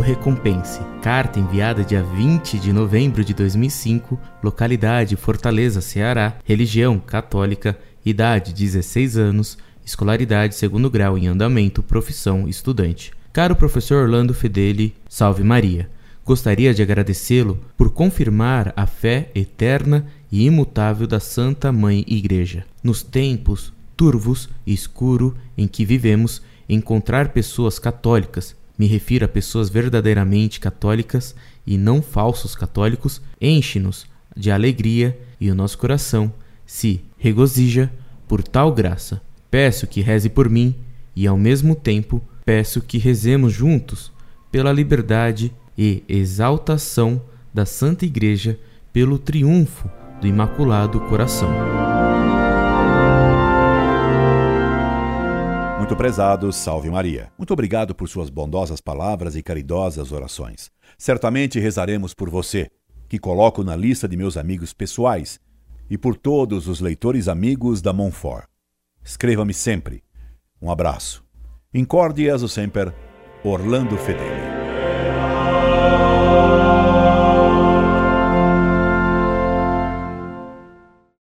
recompense. Carta enviada dia 20 de novembro de 2005, localidade Fortaleza, Ceará, religião católica, idade 16 anos, escolaridade segundo grau em andamento, profissão estudante. Caro professor Orlando Fedeli, salve Maria. Gostaria de agradecê-lo por confirmar a fé eterna e imutável da Santa Mãe Igreja. Nos tempos turvos e escuro em que vivemos, encontrar pessoas católicas, me refiro a pessoas verdadeiramente católicas e não falsos católicos, enche-nos de alegria e o nosso coração se regozija por tal graça. Peço que reze por mim e, ao mesmo tempo, peço que rezemos juntos pela liberdade e exaltação da Santa Igreja pelo triunfo do Imaculado Coração. Muito prezado, salve Maria. Muito obrigado por suas bondosas palavras e caridosas orações. Certamente rezaremos por você, que coloco na lista de meus amigos pessoais, e por todos os leitores amigos da Monfort. Escreva-me sempre. Um abraço. Incorde e semper, Orlando Fedeli.